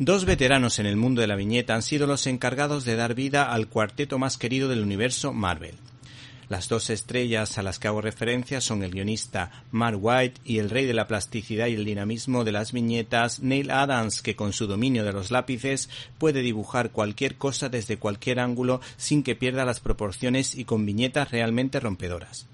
Dos veteranos en el mundo de la viñeta han sido los encargados de dar vida al cuarteto más querido del universo Marvel. Las dos estrellas a las que hago referencia son el guionista Mark White y el rey de la plasticidad y el dinamismo de las viñetas Neil Adams, que con su dominio de los lápices puede dibujar cualquier cosa desde cualquier ángulo sin que pierda las proporciones y con viñetas realmente rompedoras.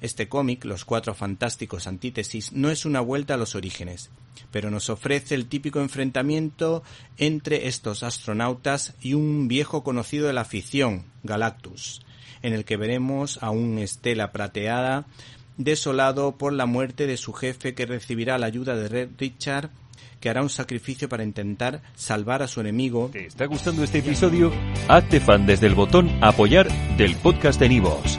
Este cómic, Los Cuatro Fantásticos Antítesis, no es una vuelta a los orígenes, pero nos ofrece el típico enfrentamiento entre estos astronautas y un viejo conocido de la ficción, Galactus, en el que veremos a un Estela prateada desolado por la muerte de su jefe que recibirá la ayuda de Red Richard que hará un sacrificio para intentar salvar a su enemigo. ¿Te está gustando este episodio? Hazte fan desde el botón apoyar del podcast de Nivos.